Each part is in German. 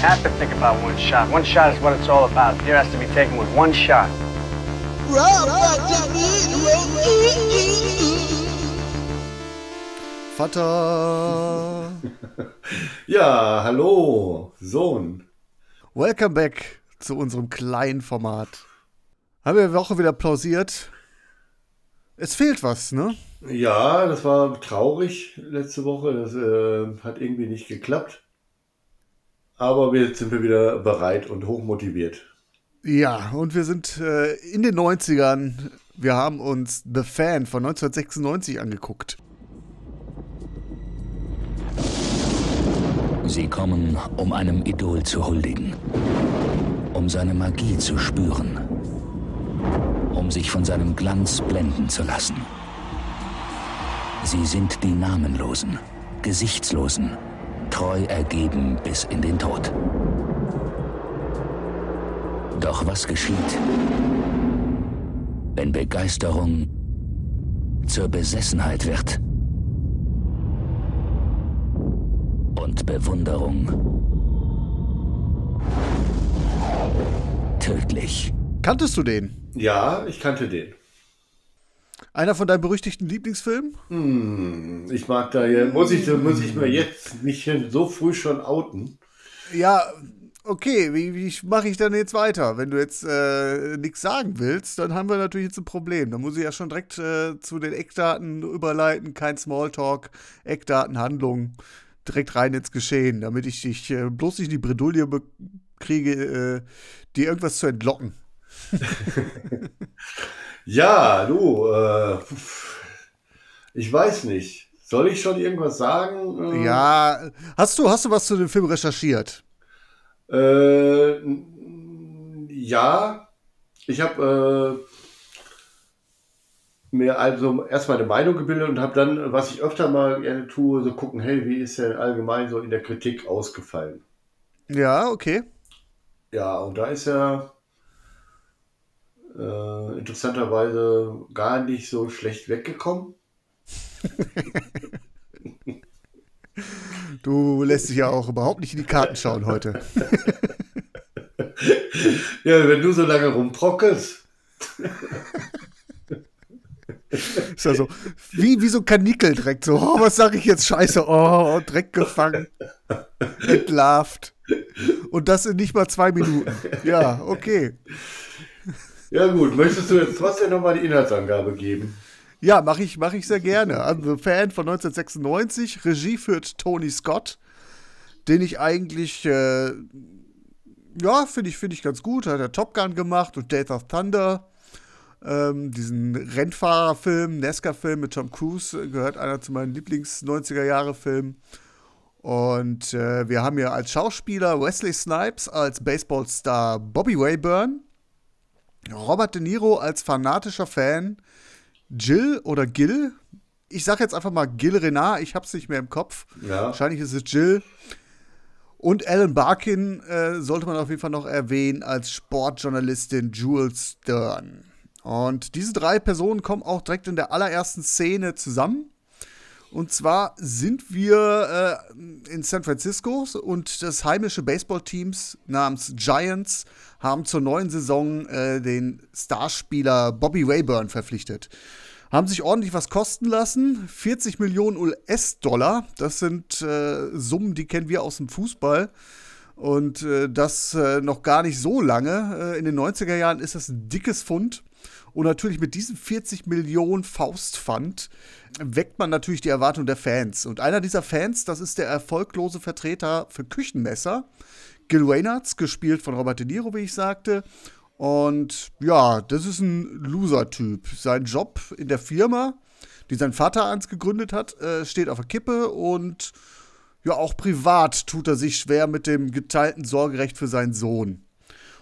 Have to think about one shot. One shot is what it's all about. Here has to be taken with one shot. Vater. Ja, hallo, Sohn. Welcome back zu unserem kleinen Format. Haben wir die Woche wieder plausiert? Es fehlt was, ne? Ja, das war traurig letzte Woche. Das äh, hat irgendwie nicht geklappt. Aber jetzt sind wir wieder bereit und hochmotiviert. Ja, und wir sind äh, in den 90ern. Wir haben uns The Fan von 1996 angeguckt. Sie kommen, um einem Idol zu huldigen, um seine Magie zu spüren, um sich von seinem Glanz blenden zu lassen. Sie sind die Namenlosen, Gesichtslosen, treu ergeben bis in den Tod. Doch was geschieht, wenn Begeisterung zur Besessenheit wird? Und Bewunderung tödlich. Kanntest du den? Ja, ich kannte den. Einer von deinen berüchtigten Lieblingsfilmen? Hm, ich mag da ja, muss ich, muss ich mir jetzt mich hier so früh schon outen? Ja, okay, wie, wie mache ich dann jetzt weiter? Wenn du jetzt äh, nichts sagen willst, dann haben wir natürlich jetzt ein Problem. Dann muss ich ja schon direkt äh, zu den Eckdaten überleiten, kein Smalltalk, Eckdaten, Handlung, direkt rein ins Geschehen, damit ich dich äh, bloß nicht in die Bredouille kriege, äh, dir irgendwas zu entlocken. Ja, du, äh, ich weiß nicht. Soll ich schon irgendwas sagen? Äh, Ja, hast du, hast du was zu dem Film recherchiert? Äh, ja, ich habe äh, mir also erstmal eine Meinung gebildet und habe dann, was ich öfter mal gerne tue, so gucken, hey, wie ist der allgemein so in der Kritik ausgefallen? Ja, okay. Ja, und da ist er äh, interessanterweise gar nicht so schlecht weggekommen. Du lässt dich ja auch überhaupt nicht in die Karten schauen heute. Ja, wenn du so lange rumprockelst. Ist ja so, wie, wie so ein Kanickel direkt so, oh, was sage ich jetzt? Scheiße, oh, Dreck gefangen, entlarvt. Und das in nicht mal zwei Minuten. Ja, okay. Ja gut, möchtest du jetzt trotzdem nochmal die Inhaltsangabe geben? Ja, mache ich, mach ich sehr gerne. Also Fan von 1996, Regie führt Tony Scott, den ich eigentlich, äh, ja, finde ich, finde ich ganz gut. Hat er Top Gun gemacht und Death of Thunder. Ähm, diesen Rennfahrerfilm, NASCAR-Film mit Tom Cruise, äh, gehört einer zu meinen Lieblings-90er-Jahre-Filmen. Und äh, wir haben hier als Schauspieler Wesley Snipes, als Baseballstar Bobby Wayburn, Robert De Niro als fanatischer Fan, Jill oder Gil. Ich sag jetzt einfach mal Gil Renard, ich hab's nicht mehr im Kopf. Ja. Wahrscheinlich ist es Jill. Und Alan Barkin äh, sollte man auf jeden Fall noch erwähnen als Sportjournalistin Jules Stern. Und diese drei Personen kommen auch direkt in der allerersten Szene zusammen. Und zwar sind wir äh, in San Francisco und das heimische Baseballteams namens Giants haben zur neuen Saison äh, den Starspieler Bobby Rayburn verpflichtet. Haben sich ordentlich was kosten lassen. 40 Millionen US-Dollar. Das sind äh, Summen, die kennen wir aus dem Fußball. Und äh, das äh, noch gar nicht so lange. Äh, in den 90er Jahren ist das ein dickes Fund. Und natürlich mit diesem 40 Millionen Faustpfand weckt man natürlich die Erwartung der Fans. Und einer dieser Fans, das ist der erfolglose Vertreter für Küchenmesser, Gil Reynolds, gespielt von Robert De Niro, wie ich sagte, Und ja, das ist ein Loser-Typ. Sein Job in der Firma, die sein Vater einst gegründet hat, äh, steht auf der Kippe und ja, auch privat tut er sich schwer mit dem geteilten Sorgerecht für seinen Sohn.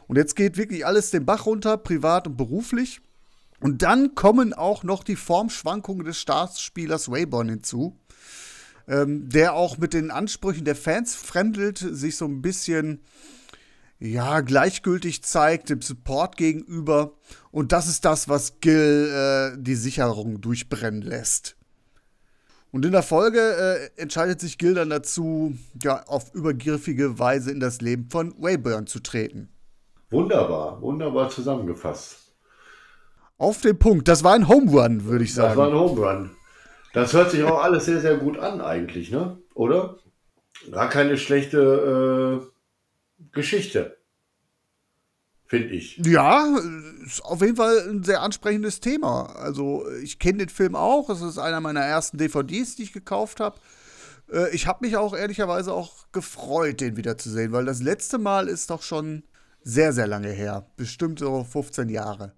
Und jetzt geht wirklich alles den Bach runter, privat und beruflich. Und dann kommen auch noch die Formschwankungen des Staatsspielers Wayborn hinzu, ähm, der auch mit den Ansprüchen der Fans fremdelt, sich so ein bisschen ja, gleichgültig zeigt, dem Support gegenüber. Und das ist das, was Gil äh, die Sicherung durchbrennen lässt. Und in der Folge äh, entscheidet sich Gil dann dazu, ja, auf übergriffige Weise in das Leben von Wayburn zu treten. Wunderbar, wunderbar zusammengefasst. Auf den Punkt. Das war ein Home Run, würde ich sagen. Das war ein Home Run. Das hört sich auch alles sehr, sehr gut an, eigentlich, ne? Oder? Gar keine schlechte äh, Geschichte. Finde ich. Ja, ist auf jeden Fall ein sehr ansprechendes Thema. Also, ich kenne den Film auch. Es ist einer meiner ersten DVDs, die ich gekauft habe. Äh, ich habe mich auch ehrlicherweise auch gefreut, den wiederzusehen, weil das letzte Mal ist doch schon sehr, sehr lange her. Bestimmt so 15 Jahre.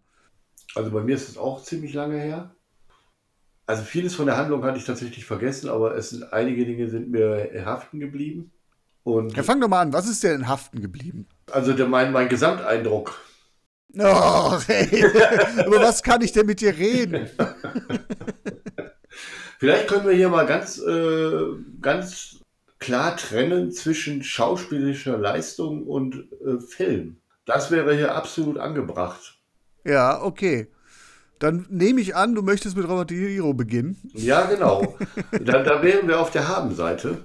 Also bei mir ist es auch ziemlich lange her. Also vieles von der Handlung hatte ich tatsächlich vergessen, aber es sind einige Dinge sind mir haften geblieben. Und Ja, fang doch mal an. Was ist dir in Haften geblieben? also der, mein, mein Gesamteindruck. Oh, hey. Über was kann ich denn mit dir reden? Vielleicht können wir hier mal ganz, äh, ganz klar trennen zwischen schauspielerischer Leistung und äh, Film. Das wäre hier absolut angebracht. Ja, okay. Dann nehme ich an, du möchtest mit Robert De Niro beginnen. Ja, genau. da, da wären wir auf der Habenseite.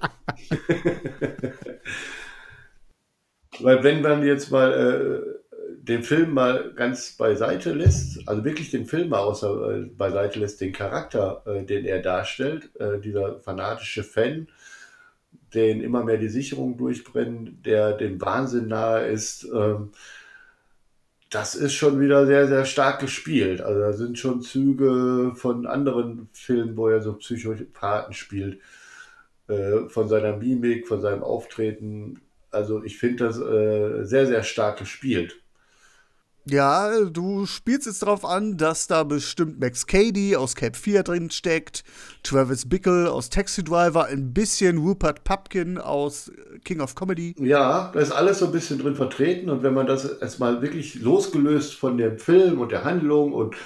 Weil wenn man jetzt mal äh, den Film mal ganz beiseite lässt, also wirklich den Film mal außer äh, beiseite lässt, den Charakter, äh, den er darstellt, äh, dieser fanatische Fan, den immer mehr die Sicherung durchbrennt, der dem Wahnsinn nahe ist, ähm, das ist schon wieder sehr, sehr stark gespielt. Also da sind schon Züge von anderen Filmen, wo er so Psychopathen spielt, äh, von seiner Mimik, von seinem Auftreten. Also ich finde das äh, sehr, sehr stark gespielt. Ja, du spielst jetzt darauf an, dass da bestimmt Max Cady aus Cape 4 drin steckt, Travis Bickle aus Taxi Driver, ein bisschen Rupert Pupkin aus King of Comedy. Ja, da ist alles so ein bisschen drin vertreten und wenn man das erstmal wirklich losgelöst von dem Film und der Handlung und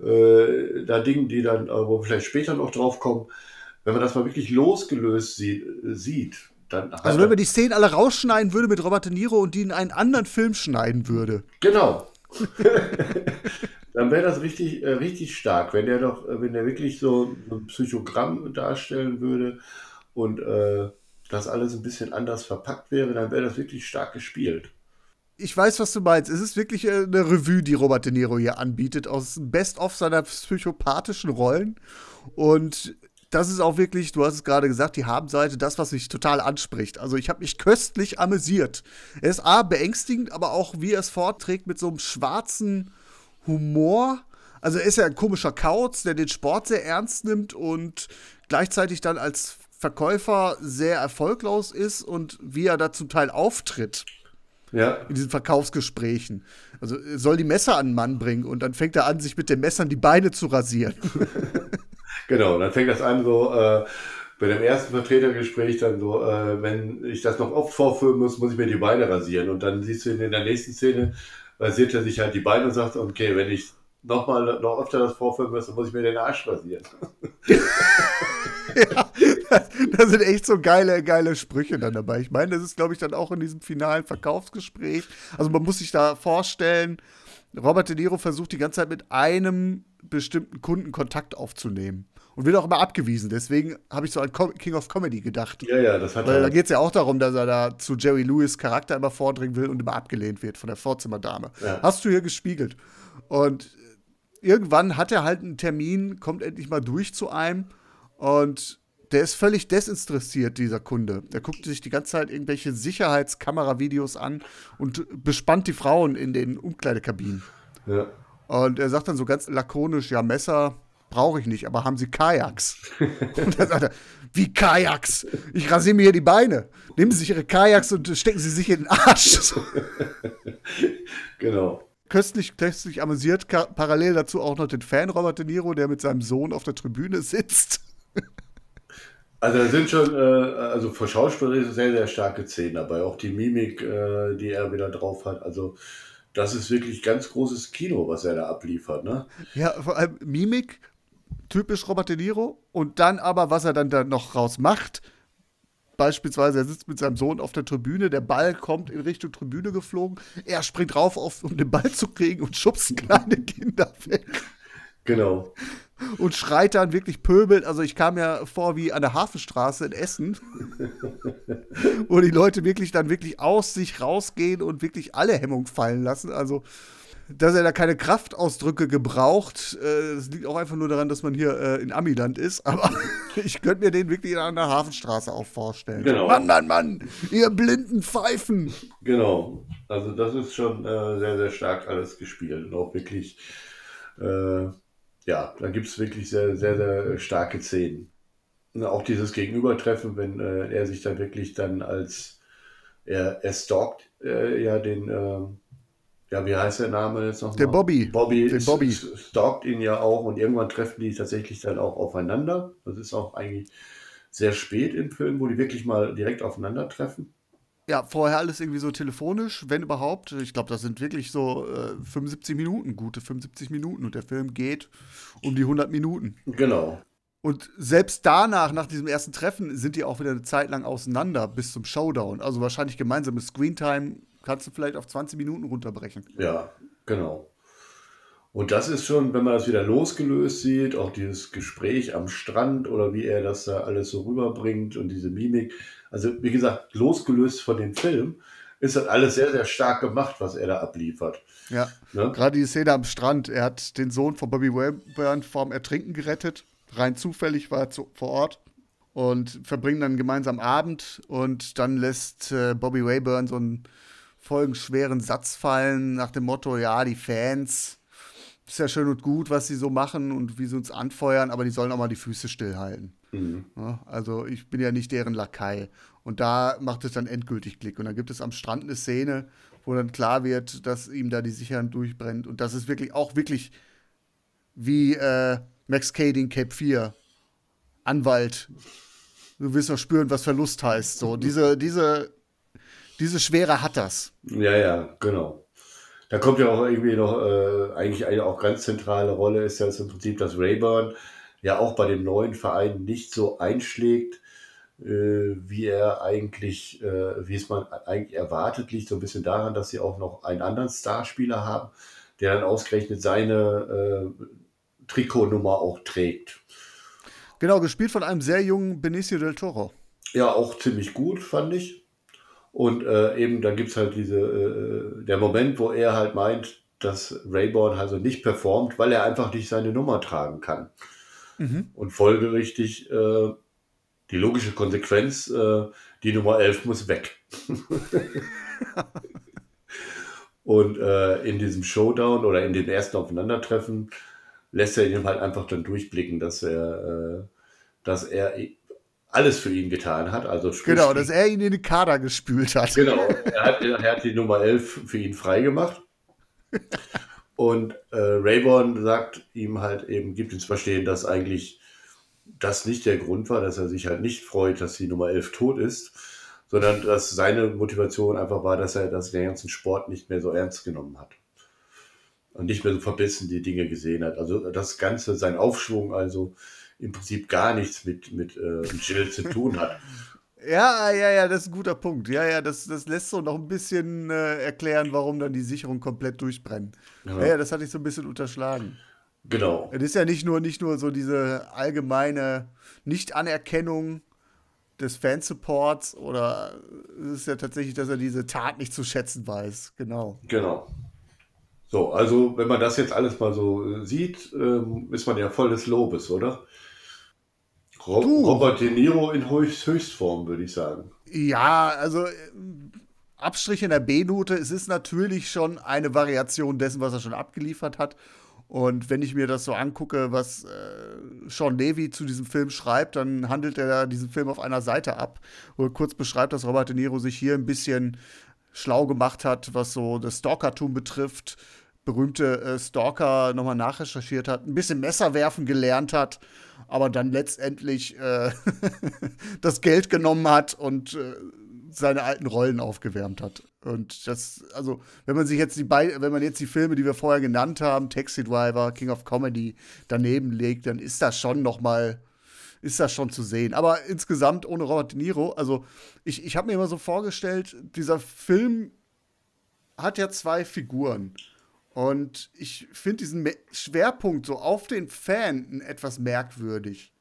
äh, da Dingen, die dann, äh, wo wir vielleicht später noch drauf kommen, wenn man das mal wirklich losgelöst sie sieht, dann Also wenn man die Szenen alle rausschneiden würde mit Robert De Niro und die in einen anderen Film schneiden würde. Genau. Dann wäre das richtig, äh, richtig stark, wenn der doch, äh, wenn der wirklich so ein Psychogramm darstellen würde und äh, das alles ein bisschen anders verpackt wäre, dann wäre das wirklich stark gespielt. Ich weiß, was du meinst. Es ist wirklich äh, eine Revue, die Robert De Niro hier anbietet, aus Best-of seiner psychopathischen Rollen. Und das ist auch wirklich, du hast es gerade gesagt, die Habenseite, das, was mich total anspricht. Also ich habe mich köstlich amüsiert. Er ist A, beängstigend, aber auch, wie er es vorträgt, mit so einem schwarzen Humor. Also er ist ja ein komischer Kauz, der den Sport sehr ernst nimmt und gleichzeitig dann als Verkäufer sehr erfolglos ist und wie er da zum Teil auftritt Ja, in diesen Verkaufsgesprächen. Also er soll die Messer an den Mann bringen und dann fängt er an, sich mit den Messern die Beine zu rasieren. genau. Dann fängt das an so, äh, bei dem ersten Vertretergespräch dann so, äh, wenn ich das noch oft vorführen muss, muss ich mir die Beine rasieren. Und dann siehst du ihn in der nächsten Szene, rasiert er sich halt die Beine und sagt, okay, wenn ich nochmal noch öfter das vorführen muss, dann muss ich mir den Arsch rasieren. ja, da sind echt so geile, geile Sprüche dann dabei. Ich meine, das ist, glaube ich, dann auch in diesem finalen Verkaufsgespräch. Also man muss sich da vorstellen, Robert De Niro versucht die ganze Zeit mit einem bestimmten Kunden Kontakt aufzunehmen. Und wird auch immer abgewiesen. Deswegen habe ich so an King of Comedy gedacht. Ja, ja, das hat Weil da er. geht es ja auch darum, dass er da zu Jerry Lewis Charakter immer vordringen will und immer abgelehnt wird von der Vorzimmerdame. Ja. Hast du hier gespiegelt. Und irgendwann hat er halt einen Termin, kommt endlich mal durch zu einem und der ist völlig desinteressiert, dieser Kunde. Der guckt sich die ganze Zeit irgendwelche Sicherheitskameravideos an und bespannt die Frauen in den Umkleidekabinen. Ja. Und er sagt dann so ganz lakonisch, ja, Messer brauche ich nicht, aber haben Sie Kajaks? und dann sagt er, wie Kajaks? Ich rasiere mir hier die Beine. Nehmen Sie sich Ihre Kajaks und stecken Sie sich in den Arsch. Genau. köstlich, köstlich amüsiert. Parallel dazu auch noch den Fan Robert De Niro, der mit seinem Sohn auf der Tribüne sitzt. Also da sind schon, äh, also für Schauspieler sehr, sehr starke Szenen dabei. Auch die Mimik, äh, die er wieder drauf hat. Also das ist wirklich ganz großes Kino, was er da abliefert. Ne? Ja, vor allem Mimik, typisch Robert De Niro. Und dann aber, was er dann da noch raus macht. Beispielsweise, er sitzt mit seinem Sohn auf der Tribüne, der Ball kommt in Richtung Tribüne geflogen, er springt rauf, auf, um den Ball zu kriegen und schubst kleine Kinder weg. Genau. Und schreit dann wirklich pöbelt. Also ich kam ja vor wie an der Hafenstraße in Essen, wo die Leute wirklich dann wirklich aus sich rausgehen und wirklich alle Hemmung fallen lassen. Also dass er da keine Kraftausdrücke gebraucht. Äh, das liegt auch einfach nur daran, dass man hier äh, in Amiland ist. Aber ich könnte mir den wirklich an der Hafenstraße auch vorstellen. Genau. Mann, Mann, Mann, ihr blinden Pfeifen. Genau. Also das ist schon äh, sehr, sehr stark alles gespielt. Und auch wirklich, äh, ja, da gibt es wirklich sehr, sehr, sehr starke Szenen. Und auch dieses Gegenübertreffen, wenn äh, er sich dann wirklich dann als, er, er stalkt äh, ja den ja, wie heißt der Name jetzt noch? Der? Bobby. Bobby, Den Bobby. stalkt ihn ja auch und irgendwann treffen die tatsächlich dann auch aufeinander. Das ist auch eigentlich sehr spät im Film, wo die wirklich mal direkt aufeinandertreffen. Ja, vorher alles irgendwie so telefonisch, wenn überhaupt. Ich glaube, das sind wirklich so äh, 75 Minuten, gute 75 Minuten. Und der Film geht um die 100 Minuten. Genau. Und selbst danach, nach diesem ersten Treffen, sind die auch wieder eine Zeit lang auseinander bis zum Showdown. Also wahrscheinlich gemeinsame Screentime kannst du vielleicht auf 20 Minuten runterbrechen. Ja, genau. Und das ist schon, wenn man das wieder losgelöst sieht, auch dieses Gespräch am Strand oder wie er das da alles so rüberbringt und diese Mimik. Also, wie gesagt, losgelöst von dem Film ist das alles sehr, sehr stark gemacht, was er da abliefert. Ja. Ne? Gerade die Szene am Strand. Er hat den Sohn von Bobby Wayburn vorm Ertrinken gerettet. Rein zufällig war er zu, vor Ort. Und verbringen dann gemeinsam Abend. Und dann lässt äh, Bobby Wayburn so einen folgenschweren Satz fallen nach dem Motto: Ja, die Fans, ist ja schön und gut, was sie so machen und wie sie uns anfeuern, aber die sollen auch mal die Füße stillhalten. Ja, also ich bin ja nicht deren Lakai. Und da macht es dann endgültig Klick. Und dann gibt es am Strand eine Szene, wo dann klar wird, dass ihm da die Sicherheit durchbrennt. Und das ist wirklich auch wirklich wie äh, Max Cady in Cape 4. Anwalt. Du wirst noch spüren, was Verlust heißt. So, diese, diese, diese Schwere hat das. Ja, ja, genau. Da kommt ja auch irgendwie noch, äh, eigentlich eine auch ganz zentrale Rolle ist ja jetzt im Prinzip, dass Rayburn ja auch bei dem neuen Verein nicht so einschlägt, äh, wie er eigentlich, äh, wie es man eigentlich erwartet, liegt so ein bisschen daran, dass sie auch noch einen anderen Starspieler haben, der dann ausgerechnet seine äh, Trikotnummer auch trägt. Genau, gespielt von einem sehr jungen Benicio del Toro. Ja, auch ziemlich gut, fand ich. Und äh, eben, dann gibt es halt diese, äh, der Moment, wo er halt meint, dass Rayborn also nicht performt, weil er einfach nicht seine Nummer tragen kann. Und folgerichtig äh, die logische Konsequenz, äh, die Nummer 11 muss weg. Und äh, in diesem Showdown oder in dem ersten Aufeinandertreffen lässt er ihn halt einfach dann durchblicken, dass er, äh, dass er alles für ihn getan hat. Also Genau, dass er ihn in den Kader gespült hat. Genau, er hat, er hat die Nummer 11 für ihn freigemacht. Und äh, Rayborn sagt ihm halt eben, gibt ihm zu verstehen, dass eigentlich das nicht der Grund war, dass er sich halt nicht freut, dass die Nummer 11 tot ist, sondern dass seine Motivation einfach war, dass er das den ganzen Sport nicht mehr so ernst genommen hat. Und nicht mehr so verbissen die Dinge gesehen hat. Also das Ganze, sein Aufschwung, also im Prinzip gar nichts mit, mit äh, Jill zu tun hat. Ja, ja, ja, das ist ein guter Punkt. Ja, ja, das, das lässt so noch ein bisschen äh, erklären, warum dann die Sicherung komplett durchbrennt. Ja. ja, das hatte ich so ein bisschen unterschlagen. Genau. Es ist ja nicht nur, nicht nur so diese allgemeine Nicht-Anerkennung des Fansupports oder es ist ja tatsächlich, dass er diese Tat nicht zu schätzen weiß. Genau. Genau. So, also wenn man das jetzt alles mal so sieht, ähm, ist man ja voll des Lobes, oder? Rob Du. Robert De Niro in Höchst Höchstform, würde ich sagen. Ja, also äh, Abstrich in der B-Note, es ist natürlich schon eine Variation dessen, was er schon abgeliefert hat. Und wenn ich mir das so angucke, was äh, Sean Levy zu diesem Film schreibt, dann handelt er diesen Film auf einer Seite ab, wo er kurz beschreibt, dass Robert De Niro sich hier ein bisschen schlau gemacht hat, was so das Stalkertum betrifft, berühmte äh, Stalker nochmal nachrecherchiert hat, ein bisschen Messerwerfen gelernt hat, aber dann letztendlich äh, das Geld genommen hat und äh, seine alten Rollen aufgewärmt hat. Und das, also, wenn man sich jetzt die beiden, wenn man jetzt die Filme, die wir vorher genannt haben, Taxi Driver, King of Comedy, daneben legt, dann ist das schon noch mal, ist das schon zu sehen. Aber insgesamt ohne Robert De Niro, also ich, ich habe mir immer so vorgestellt, dieser Film hat ja zwei Figuren. Und ich finde diesen Me Schwerpunkt so auf den Fan etwas merkwürdig.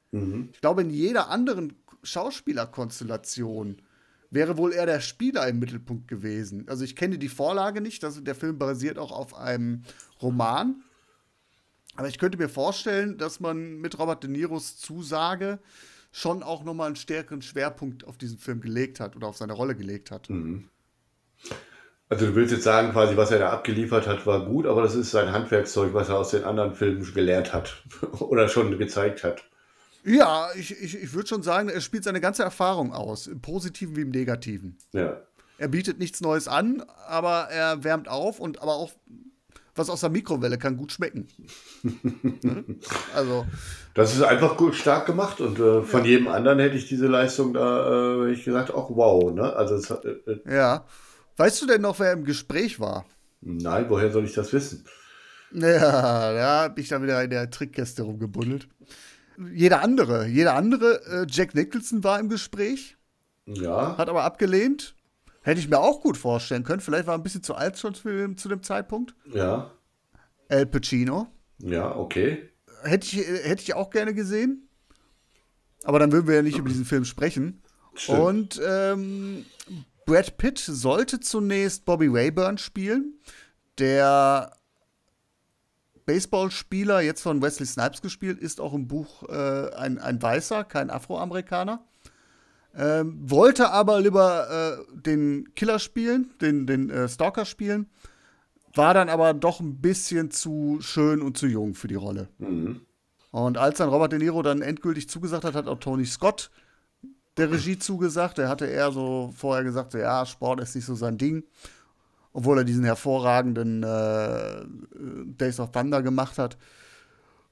Ich glaube, in jeder anderen Schauspielerkonstellation wäre wohl eher der Spieler im Mittelpunkt gewesen. Also ich kenne die Vorlage nicht, also der Film basiert auch auf einem Roman. Aber ich könnte mir vorstellen, dass man mit Robert De Niros Zusage schon auch noch mal einen stärkeren Schwerpunkt auf diesen Film gelegt hat oder auf seine Rolle gelegt hat. Also du willst jetzt sagen, quasi, was er da abgeliefert hat, war gut, aber das ist sein Handwerkszeug, was er aus den anderen Filmen gelernt hat oder schon gezeigt hat. Ja, ich, ich, ich würde schon sagen, er spielt seine ganze Erfahrung aus, im Positiven wie im Negativen. Ja. Er bietet nichts Neues an, aber er wärmt auf und aber auch was aus der Mikrowelle kann gut schmecken. Also, Das ist einfach gut, stark gemacht und äh, von jedem anderen hätte ich diese Leistung da, äh, hätte ich gesagt, auch wow, ne? Also es, äh, äh, ja. Weißt du denn noch, wer im Gespräch war? nein, woher soll ich das wissen? Ja, da habe ich dann wieder in der Trickkiste rumgebuddelt. Jeder andere, jeder andere, äh, Jack Nicholson war im Gespräch, Ja, hat aber abgelehnt. Hätte ich mir auch gut vorstellen können. Vielleicht war er ein bisschen zu alt schon zu, zu dem Zeitpunkt. ja, Al Pacino. ja, okay. Hätte ich, äh, hätte ich auch gerne gesehen. Aber dann würden wir ja nicht über diesen Film sprechen. Stimmt. Und ähm, Brad Pitt sollte zunächst Bobby Rayburn spielen, der Baseballspieler, jetzt von Wesley Snipes gespielt, ist auch im Buch äh, ein, ein Weißer, kein Afroamerikaner. Ähm, wollte aber lieber äh, den Killer spielen, den, den äh, Stalker spielen, war dann aber doch ein bisschen zu schön und zu jung für die Rolle. Und als dann Robert De Niro dann endgültig zugesagt hat, hat auch Tony Scott der Regie zugesagt. Er hatte eher so vorher gesagt, so, ja, Sport ist nicht so sein Ding. Obwohl er diesen hervorragenden äh, Days of Thunder gemacht hat.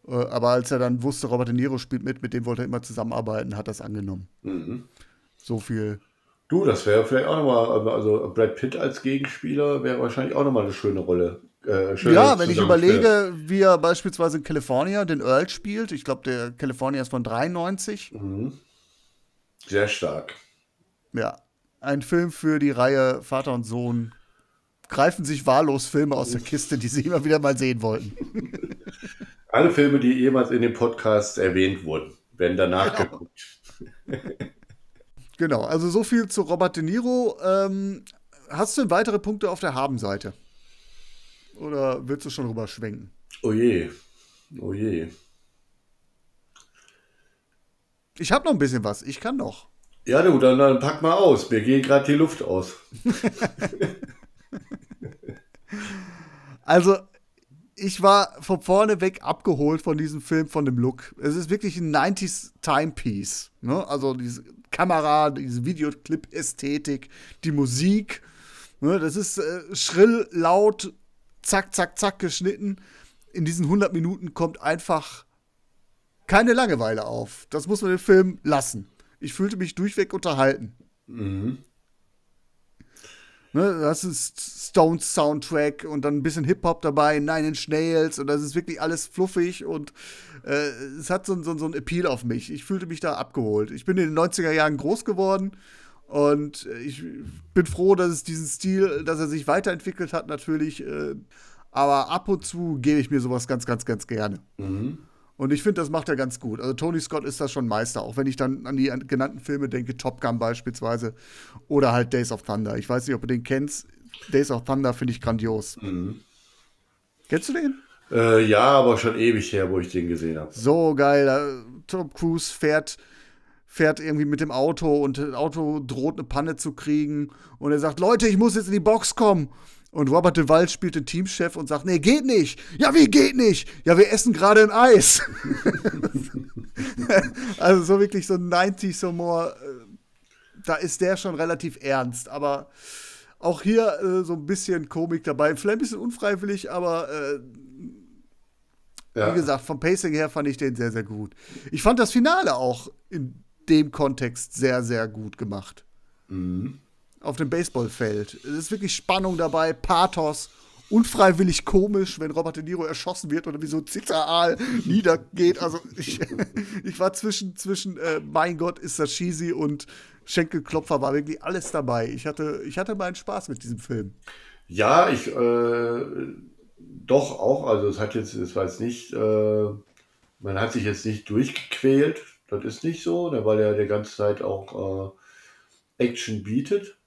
Äh, aber als er dann wusste, Robert De Niro spielt mit, mit dem wollte er immer zusammenarbeiten, hat das angenommen. So viel. Du, das wäre vielleicht auch nochmal, also Brad Pitt als Gegenspieler wäre wahrscheinlich auch nochmal eine schöne Rolle. Äh, Ja, wenn ich überlege, wie er beispielsweise in California den Earl spielt. Ich glaube, der California ist von 93. Sehr stark. Ja, ein Film für die Reihe Vater und Sohn greifen sich wahllos Filme aus der Kiste, die sie immer wieder mal sehen wollten. Alle Filme, die jemals in dem Podcast erwähnt wurden, werden danach Genau. geguckt. Genau, also so viel zu Robert De Niro. Ähm, hast du denn weitere Punkte auf der Habenseite? Oder willst du schon rüber schwenken? Oh je. Oh je. Ich habe noch ein bisschen was. Ich kann noch. Ja, du, dann, dann pack mal aus. Mir geht gerade die Luft aus. Also, ich war von vorne weg abgeholt von diesem Film, von dem Look. Es ist wirklich ein 90s Timepiece. Ne? Also diese Kamera, diese Videoclip-Ästhetik, die Musik. Ne? Das ist äh, schrill, laut, zack, zack, zack geschnitten. In diesen 100 Minuten kommt einfach keine Langeweile auf. Das muss man den Film lassen. Ich fühlte mich durchweg unterhalten. Ne, das ist Stones Soundtrack und dann ein bisschen Hip-Hop dabei, Nine Inch Nails und das ist wirklich alles fluffig und äh, es hat so, so, so einen Appeal auf mich. Ich fühlte mich da abgeholt. Ich bin in den 90er Jahren groß geworden und ich bin froh, dass es diesen Stil, dass er sich weiterentwickelt hat natürlich, äh, aber ab und zu gebe ich mir sowas ganz, ganz, ganz gerne. Und ich finde, das macht er ganz gut. Also Tony Scott ist da schon Meister, auch wenn ich dann an die genannten Filme denke, Top Gun beispielsweise oder halt Days of Thunder. Ich weiß nicht, ob du den kennst. Days of Thunder finde ich grandios. Kennst du den? Äh, ja, aber schon ewig her, wo ich den gesehen habe. So geil. Tom Cruise fährt, fährt irgendwie mit dem Auto und das Auto droht eine Panne zu kriegen. Und er sagt, Leute, ich muss jetzt in die Box kommen. Und Robert Duvall spielt den Teamchef und sagt, nee, geht nicht. Ja, wie geht nicht? Ja, wir essen gerade ein Eis. also so wirklich so 90s Humor. äh, Da ist der schon relativ ernst. Aber Auch hier äh, so ein bisschen Komik dabei. Vielleicht ein bisschen unfreiwillig, aber äh, Ja. wie gesagt, vom Pacing her fand ich den sehr, sehr gut. Ich fand das Finale auch in dem Kontext sehr, sehr gut gemacht. Auf dem Baseballfeld. Es ist wirklich Spannung dabei, Pathos, unfreiwillig komisch, wenn Robert De Niro erschossen wird oder wie so Zitteraal niedergeht. Also ich, ich war zwischen, zwischen äh, mein Gott, ist das cheesy und Schenkelklopfer war wirklich alles dabei. Ich hatte, ich hatte meinen Spaß mit diesem Film. Ja, ich äh, doch auch. Also es hat jetzt, es war jetzt nicht, äh, man hat sich jetzt nicht durchgequält. Das ist nicht so, ne, weil er die ganze Zeit auch äh, Action bietet.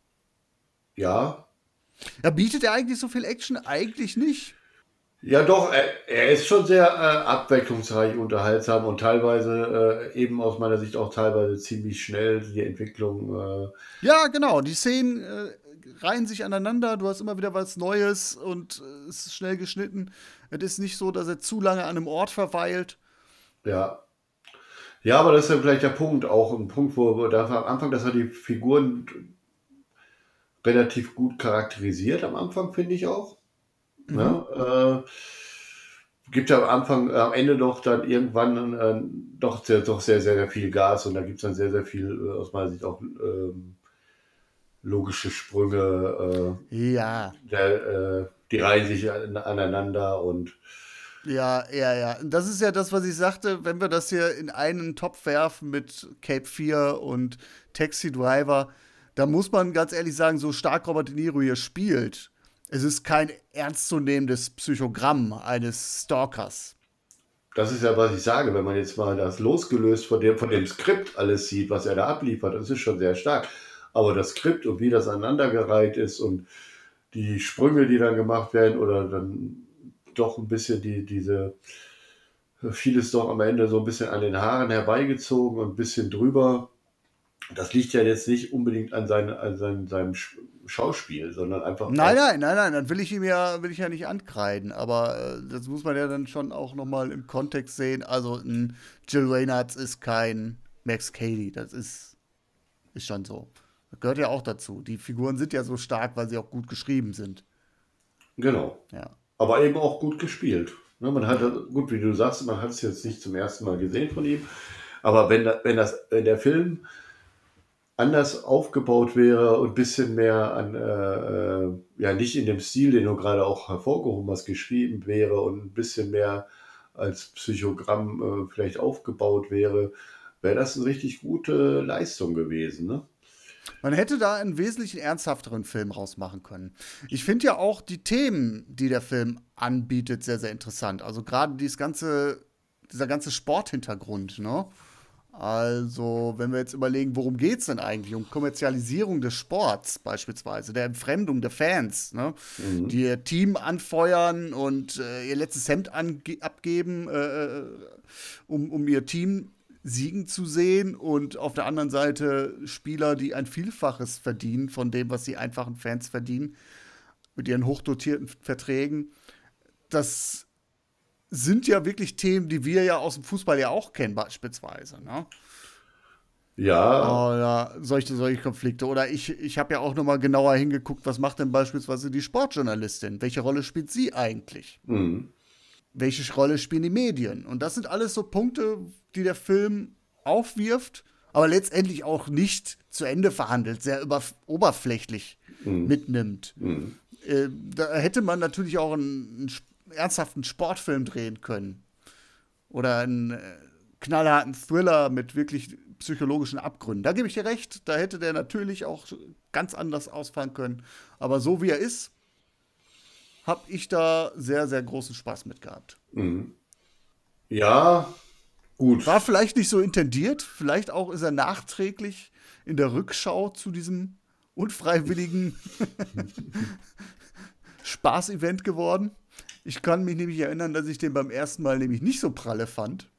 Ja. Ja, bietet er eigentlich so viel Action? Eigentlich nicht. Ja, doch, er, er ist schon sehr äh, abwechslungsreich, unterhaltsam und teilweise äh, eben aus meiner Sicht auch teilweise ziemlich schnell die Entwicklung. Äh, Ja, genau. Die Szenen äh, reihen sich aneinander. Du hast immer wieder was Neues und äh, es ist schnell geschnitten. Es ist nicht so, dass er zu lange an einem Ort verweilt. Ja. Ja, aber das ist ja vielleicht der Punkt, auch ein Punkt, wo, wo da am Anfang, dass er die Figuren relativ gut charakterisiert am Anfang, finde ich auch. Ja, äh, gibt ja am Anfang, äh, am Ende doch dann irgendwann äh, doch, sehr, doch sehr, sehr, sehr viel Gas und da gibt es dann sehr, sehr viel, äh, aus meiner Sicht auch ähm, logische Sprünge, Ja, äh, der, äh, die reihen sich an, aneinander und ja, ja, ja. Das ist ja das, was ich sagte, wenn wir das hier in einen Topf werfen mit Cape 4 und Taxi Driver, da muss man ganz ehrlich sagen, so stark Robert De Niro hier spielt, es ist kein ernstzunehmendes Psychogramm eines Stalkers. Das ist ja, was ich sage, wenn man jetzt mal das losgelöst von dem, von dem Skript alles sieht, was er da abliefert, das ist schon sehr stark. Aber das Skript und wie das aneinandergereiht ist und die Sprünge, die dann gemacht werden oder dann doch ein bisschen die, diese, vieles doch am Ende so ein bisschen an den Haaren herbeigezogen und ein bisschen drüber. Das liegt ja jetzt nicht unbedingt an, sein, an sein, seinem Sch- Schauspiel, sondern einfach. Nein, nein, nein, nein, das will ich ihm ja, will ich ja nicht ankreiden, aber äh, das muss man ja dann schon auch nochmal im Kontext sehen. Also ein Jill Reynolds ist kein Max Cady, das ist, ist schon so. Das gehört ja auch dazu. Die Figuren sind ja so stark, weil sie auch gut geschrieben sind. Genau. Ja. aber eben auch gut gespielt. Ne, man hat, gut, wie du sagst, man hat es jetzt nicht zum ersten Mal gesehen von ihm, aber wenn, da, wenn, das, wenn der Film anders aufgebaut wäre und ein bisschen mehr an, äh, äh, ja, nicht in dem Stil, den du gerade auch hervorgehoben hast, geschrieben wäre und ein bisschen mehr als Psychogramm äh, vielleicht aufgebaut wäre, wäre das eine richtig gute Leistung gewesen. Ne? Man hätte da einen wesentlich ernsthafteren Film rausmachen können. Ich finde ja auch die Themen, die der Film anbietet, sehr, sehr interessant. Also gerade dieses ganze, dieser ganze Sporthintergrund, ne? Also, wenn wir jetzt überlegen, worum geht es denn eigentlich? Um Kommerzialisierung des Sports beispielsweise, der Entfremdung der Fans, ne? die ihr Team anfeuern und äh, ihr letztes Hemd abgeben, äh, um, um ihr Team siegen zu sehen und auf der anderen Seite Spieler, die ein Vielfaches verdienen von dem, was die einfachen Fans verdienen, mit ihren hochdotierten Verträgen. Das sind ja wirklich Themen, die wir ja aus dem Fußball ja auch kennen, beispielsweise. Ne? Ja, Oder solche, solche Konflikte. Oder ich, ich habe ja auch noch mal genauer hingeguckt, was macht denn beispielsweise die Sportjournalistin? Welche Rolle spielt sie eigentlich? mhm. welche Rolle spielen die Medien? Und das sind alles so Punkte, die der Film aufwirft, aber letztendlich auch nicht zu Ende verhandelt, sehr oberflächlich mitnimmt. Äh, da hätte man natürlich auch einen, einen ernsthaften Sportfilm drehen können. Oder einen äh, knallharten Thriller mit wirklich psychologischen Abgründen. Da gebe ich dir recht, da hätte der natürlich auch ganz anders ausfallen können. Aber so wie er ist, habe ich da sehr, sehr großen Spaß mit gehabt. ja, gut. War vielleicht nicht so intendiert, vielleicht auch ist er nachträglich in der Rückschau zu diesem unfreiwilligen Spaßevent geworden. Ich kann mich nämlich erinnern, dass ich den beim ersten Mal nämlich nicht so pralle fand.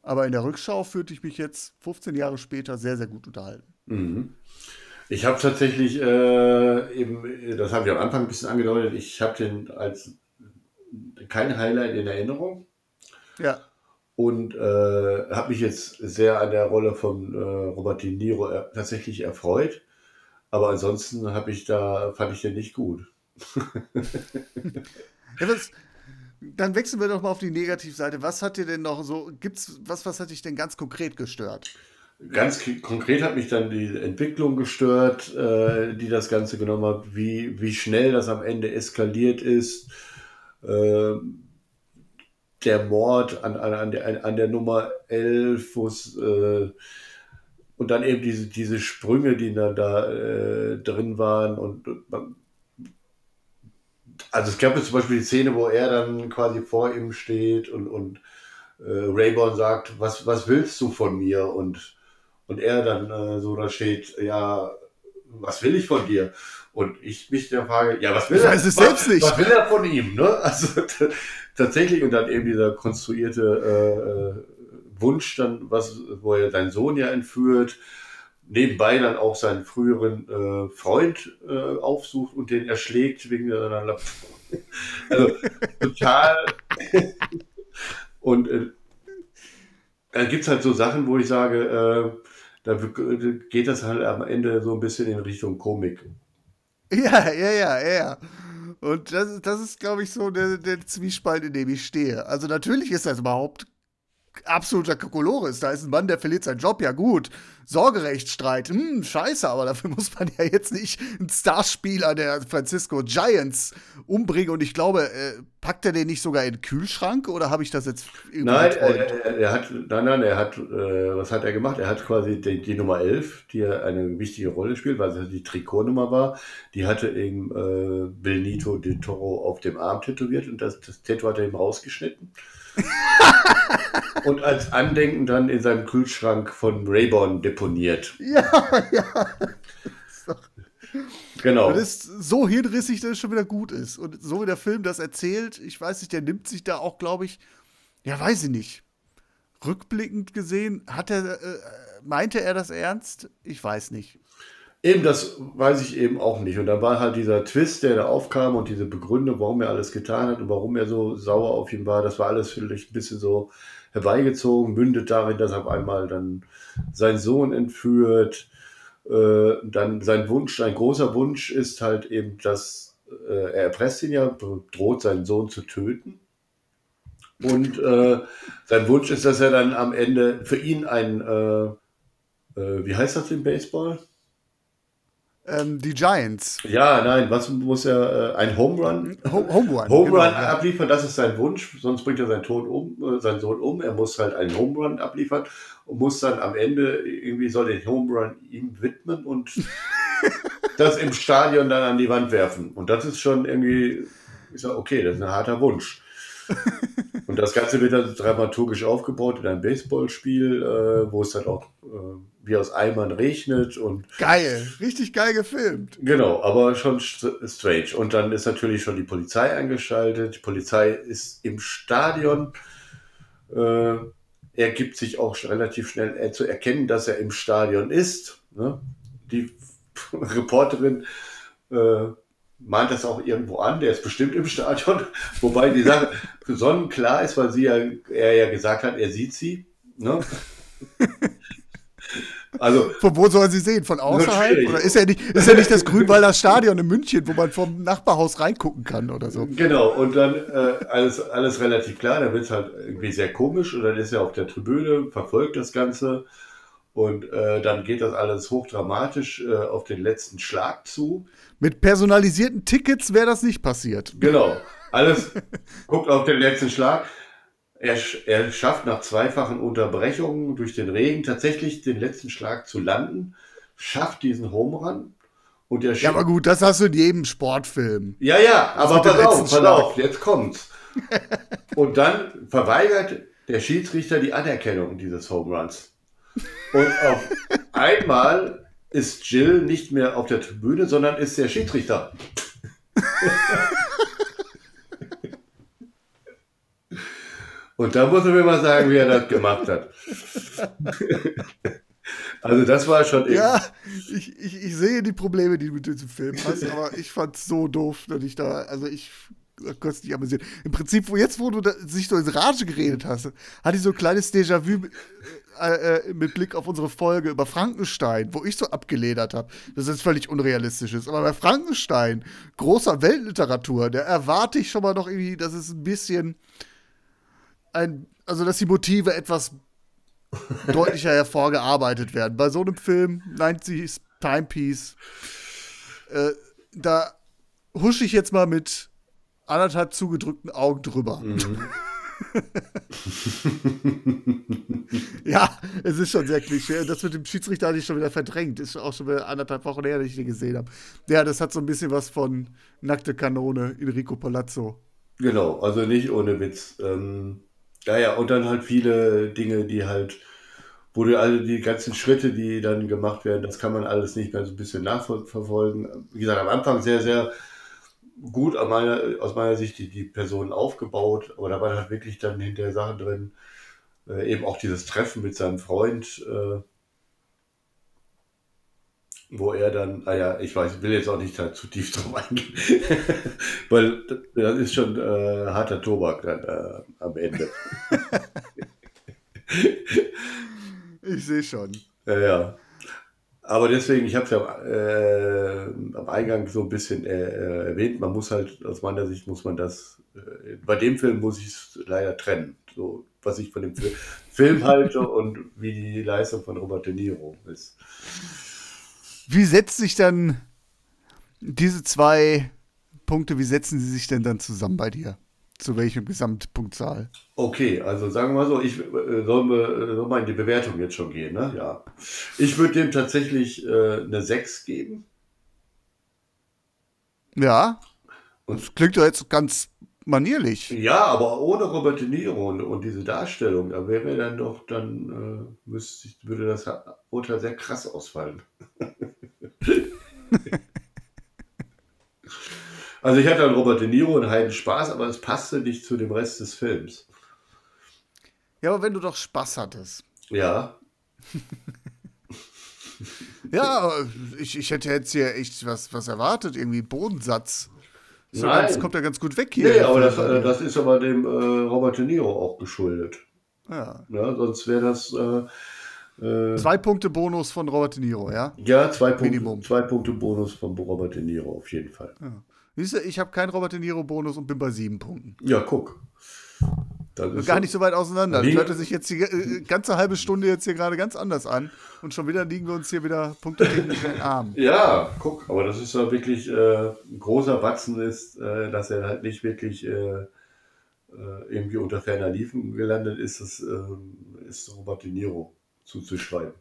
Aber in der Rückschau fühlte ich mich jetzt 15 Jahre später sehr, sehr gut unterhalten. Ich habe tatsächlich äh, eben, das habe ich am Anfang ein bisschen angedeutet, ich habe den als kein Highlight in Erinnerung Ja, und äh, habe mich jetzt sehr an der Rolle von äh, Robert De Niro er, tatsächlich erfreut. Aber ansonsten habe ich da, fand ich den nicht gut. Ja, was, dann wechseln wir doch mal auf die Negativseite. Was hat dir denn noch so, gibt's, was, was hat dich denn ganz konkret gestört? Ganz konkret hat mich dann die Entwicklung gestört, äh, die das Ganze genommen hat, wie, wie schnell das am Ende eskaliert ist. Äh, der Mord an, an, an, der, an der Nummer 11, wo es, äh, und dann eben diese, diese Sprünge, die da, da äh, drin waren. Und man, also es gab jetzt zum Beispiel die Szene, wo er dann quasi vor ihm steht und, und äh, Rayborn sagt, was, was willst du von mir? Und, und er dann äh, so da steht, ja, was will ich von dir? Und ich mich der Frage, ja, was will Ich er? weiß es was, selbst nicht. Was will er von ihm? Ne? Also tatsächlich und dann eben dieser konstruierte äh, äh, Wunsch dann, was, wo er seinen Sohn ja entführt, nebenbei dann auch seinen früheren äh, Freund äh, aufsucht und den erschlägt wegen seiner Lapp. Also total. und äh, da gibt es halt so Sachen, wo ich sage, äh, da w- geht das halt am Ende so ein bisschen in Richtung Komik. Ja, ja, ja, ja. Und das, das ist, glaube ich, so der, der Zwiespalt, in dem ich stehe. Also natürlich ist das überhaupt absoluter Kokolores. Da ist ein Mann, der verliert seinen Job, ja gut. Sorgerechtsstreit, hm, scheiße, aber dafür muss man ja jetzt nicht einen Starspieler der Francisco Giants umbringen. Und ich glaube, äh, packt er den nicht sogar in den Kühlschrank oder habe ich das jetzt irgendwie Nein, geträumt? er, er, er hat, nein, nein, er hat, äh, was hat er gemacht? Er hat quasi die, die Nummer 11, die ja eine wichtige Rolle spielt, weil es die Trikotnummer war, die hatte eben äh, Benito de Toro auf dem Arm tätowiert und das, das Tattoo hat er ihm rausgeschnitten. und als Andenken dann in seinem Kühlschrank von Rayborn deponiert. Ja, ja. Genau. Das ist so hirnrissig, dass es schon wieder gut ist. Und so wie der Film das erzählt, ich weiß nicht, der nimmt sich da auch, glaube ich, ja, weiß ich nicht. Rückblickend gesehen, hat er, äh, meinte er das ernst? Ich weiß nicht. Eben, das weiß ich eben auch nicht. Und dann war halt dieser Twist, der da aufkam und diese Begründung, warum er alles getan hat und warum er so sauer auf ihn war, das war alles vielleicht ein bisschen so herbeigezogen, mündet darin, dass er auf einmal dann seinen Sohn entführt. Äh, dann sein Wunsch, sein großer Wunsch ist halt eben, dass äh, er erpresst ihn ja, droht seinen Sohn zu töten. Und äh, sein Wunsch ist, dass er dann am Ende für ihn ein, äh, äh, wie heißt das im Baseball? Ähm, die Giants. Ja, nein, was muss er, äh, ein Home Run? Ho Home Run. Home genau, Run ja. abliefern, das ist sein Wunsch, sonst bringt er seinen, Tod um, äh, seinen Sohn um. Er muss halt einen Home Run abliefern und muss dann am Ende, irgendwie soll den Home Run ihm widmen und das im Stadion dann an die Wand werfen. Und das ist schon irgendwie, ich sag, okay, das ist ein harter Wunsch. Und das Ganze wird dann dramaturgisch aufgebaut in einem Baseballspiel, äh, wo es dann auch äh, wie aus Eimern regnet und Geil, richtig geil gefilmt. Genau, aber schon st- strange. Und dann ist natürlich schon die Polizei eingeschaltet. Die Polizei ist im Stadion. Äh, er gibt sich auch relativ schnell äh, zu erkennen, dass er im Stadion ist. Ne? Die Reporterin äh, mahnt das auch irgendwo an. Der ist bestimmt im Stadion. Wobei die Sache sonnenklar ist, weil sie ja, er ja gesagt hat, er sieht sie. Ne? Also Von wo soll sie sehen? Von außerhalb? Oder ist ja nicht, ist ja nicht das Grünwalder Stadion in München, wo man vom Nachbarhaus reingucken kann oder so? Genau, und dann äh, alles, alles relativ klar, dann wird es halt irgendwie sehr komisch und dann ist er auf der Tribüne, verfolgt das Ganze und äh, dann geht das alles hochdramatisch äh, auf den letzten Schlag zu. Mit personalisierten Tickets wäre das nicht passiert. Genau, alles guckt auf den letzten Schlag. Er, er schafft nach zweifachen Unterbrechungen durch den Regen tatsächlich den letzten Schlag zu landen, schafft diesen Home Run und er Ja, aber gut, das hast du in jedem Sportfilm. Ja, ja, aber pass auf, pass auf, jetzt kommt's. Und dann verweigert der Schiedsrichter die Anerkennung dieses Home Runs. Und auf einmal ist Jill nicht mehr auf der Tribüne, sondern ist der Schiedsrichter. Und da muss er mir mal sagen, wie er das gemacht hat. Also das war schon Ja, ich, ich, ich sehe die Probleme, die du mit diesem Film hast, aber ich fand's so doof, dass ich da, also ich konnte es nicht amüsieren. Im Prinzip, wo jetzt, wo du da, sich so ins Rage geredet hast, hatte ich so ein kleines Déjà-vu, äh, äh, mit Blick auf unsere Folge über Frankenstein, wo ich so abgeledert habe, dass es völlig unrealistisch ist. Aber bei Frankenstein, großer Weltliteratur, da erwarte ich schon mal noch irgendwie, dass es ein bisschen ein, also dass die Motive etwas deutlicher hervorgearbeitet werden. Bei so einem Film, 90s Timepiece, äh, da husche ich jetzt mal mit anderthalb zugedrückten Augen drüber. ja, es ist schon sehr klischee. Das mit dem Schiedsrichter hatte ich schon wieder verdrängt. Ist auch schon wieder anderthalb Wochen her, dass ich den gesehen habe. Ja, das hat so ein bisschen was von Nackte Kanone, Enrico Palazzo. Genau, also nicht ohne Witz. Ähm, ja, ja, und dann halt viele Dinge, die halt, wo du alle die ganzen Schritte, die dann gemacht werden, das kann man alles nicht mehr so ein bisschen nachverfolgen. Wie gesagt, am Anfang sehr, sehr gut an meiner, aus meiner Sicht die, die Person aufgebaut, aber da waren halt wirklich dann hinterher Sachen drin, äh, eben auch dieses Treffen mit seinem Freund, äh, wo er dann, naja, ich weiß, will jetzt auch nicht da zu tief drauf eingehen, weil das ist schon äh, harter Tobak dann äh, am Ende. Ich sehe schon. Ja, ja. Aber deswegen, ich habe es ja äh, am Eingang so ein bisschen äh, äh, erwähnt, man muss halt, aus meiner Sicht muss man das, äh, bei dem Film muss ich es leider trennen. So, was ich von dem Film, Film halte und wie die Leistung von Robert De Niro ist. Wie setzt sich dann diese zwei Punkte, wie setzen sie sich denn dann zusammen bei dir? Zu welcher Gesamtpunktzahl? Okay, also sagen wir mal so, ich soll, soll mal in die Bewertung jetzt schon gehen, ne? Ja. Ich würde dem tatsächlich äh, eine 6 geben. Ja. Das klingt doch jetzt ganz manierlich. Ja, aber ohne Robert De Niro und, und diese Darstellung, da wäre dann doch, dann äh, müsste, würde das Urteil sehr krass ausfallen. also ich hatte an Robert De Niro einen heiden Spaß, aber es passte nicht zu dem Rest des Films. Ja, aber wenn du doch Spaß hattest. Ja, Ja, ich, ich hätte jetzt hier echt was, was erwartet, irgendwie Bodensatz. So Nein. ganz, kommt ja ganz gut weg hier. nee, aber das, äh, das ist aber dem äh, Robert De Niro auch geschuldet. ja. Ja, sonst wäre das äh, äh, Zwei Punkte Bonus von Robert De Niro, ja? ja zwei Punkte, Minimum. zwei Punkte Bonus von Robert De Niro auf jeden Fall. Siehst du, ich habe keinen Robert De Niro Bonus und bin bei sieben Punkten. Ja, guck. Das ist Gar nicht so weit auseinander. Das Liegen- hörte sich jetzt die äh, ganze halbe Stunde jetzt hier gerade ganz anders an. Und schon wieder liegen wir uns hier wieder punktetechnisch in den Arm. Ja, guck, aber das ist ja wirklich äh, ein großer Batzen ist, äh, dass er halt nicht wirklich äh, äh, irgendwie unter ferner Liefen gelandet ist, das äh, ist Robert De Niro zuzuschreiben.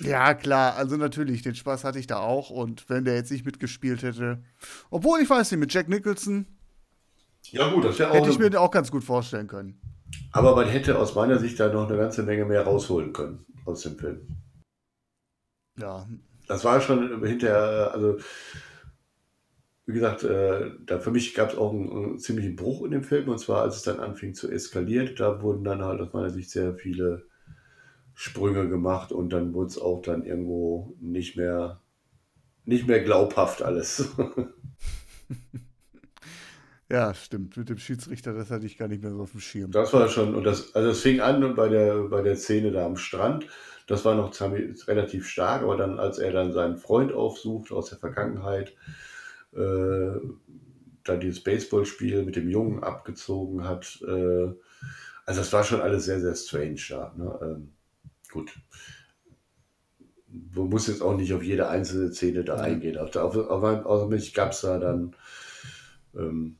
Ja, klar, also natürlich, den Spaß hatte ich da auch. Und wenn der jetzt nicht mitgespielt hätte, obwohl ich weiß nicht, mit Jack Nicholson Ja gut, das wäre auch. hätte ich mir auch ganz gut vorstellen können. aber man hätte aus meiner Sicht da noch eine ganze Menge mehr rausholen können aus dem Film. Ja, Das war schon hinterher, also wie gesagt, äh, da für mich gab es auch einen, einen ziemlichen Bruch in dem Film und zwar als es dann anfing zu eskalieren, da wurden dann halt aus meiner Sicht sehr viele Sprünge gemacht und dann wurde es auch dann irgendwo nicht mehr nicht mehr glaubhaft alles. ja, stimmt. Mit dem Schiedsrichter, das hatte ich gar nicht mehr so auf dem Schirm. Das war schon, und das, also es fing an bei der, bei der Szene da am Strand. Das war noch relativ stark, aber dann, als er dann seinen Freund aufsucht aus der Vergangenheit, äh, dann dieses Baseballspiel mit dem Jungen abgezogen hat, äh, also das war schon alles sehr, sehr strange da. Ne? Ähm, gut. Man muss jetzt auch nicht auf jede einzelne Szene da eingehen. Auf, auf, auf, auf mich gab es da dann ähm,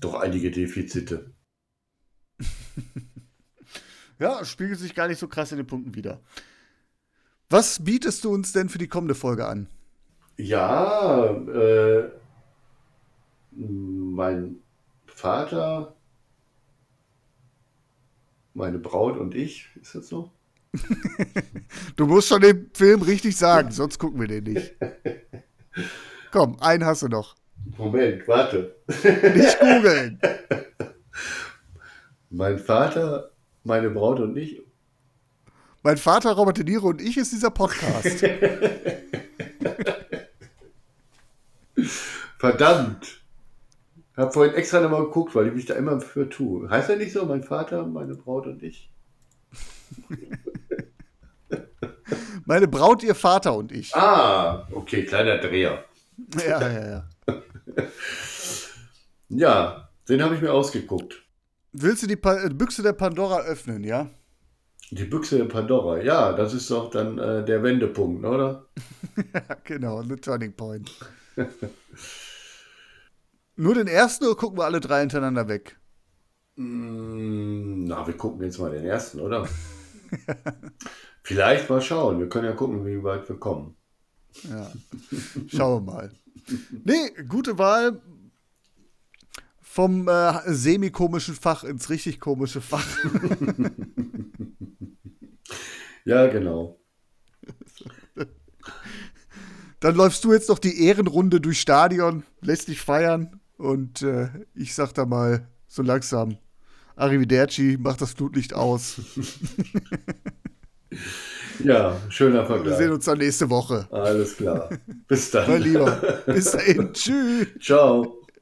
doch einige Defizite. Ja, spiegelt sich gar nicht so krass in den Punkten wieder. Was bietest du uns denn für die kommende Folge an? Ja, äh, mein Vater, meine Braut und ich, ist das so? Du musst schon den Film richtig sagen, sonst gucken wir den nicht. Komm, einen hast du noch. Moment, warte. Nicht googeln. Mein Vater, meine Braut und ich. Mein Vater, Robert De Niro und ich ist dieser Podcast. Verdammt! Hab vorhin extra nochmal geguckt, weil ich mich da immer für tue. Heißt er nicht so, mein Vater, meine Braut und ich? Meine Braut, ihr Vater und ich. Ah, okay, kleiner Dreher. Ja, ja, ja. Ja, den habe ich mir ausgeguckt. Willst du die pa äh, Büchse der Pandora öffnen, ja? Die Büchse der Pandora, ja, das ist doch dann äh, der Wendepunkt, oder? Ja, genau, the Turning Point. Nur den ersten oder gucken wir alle drei hintereinander weg? Mm, Na, wir gucken jetzt mal den ersten, oder? Vielleicht mal schauen. Wir können ja gucken, wie weit wir kommen. Ja. Schauen wir mal. Nee, gute Wahl. Vom äh, semi-komischen Fach ins richtig komische Fach. Ja, genau. Dann läufst du jetzt noch die Ehrenrunde durch Stadion, lässt dich feiern und äh, ich sag da mal so langsam Arrivederci, mach das Flutlicht aus. Ja, schöner Wir Vergleich. sehen uns dann nächste Woche. Alles klar. Bis dann. Mein Lieber. Bis dahin. Tschüss. Ciao.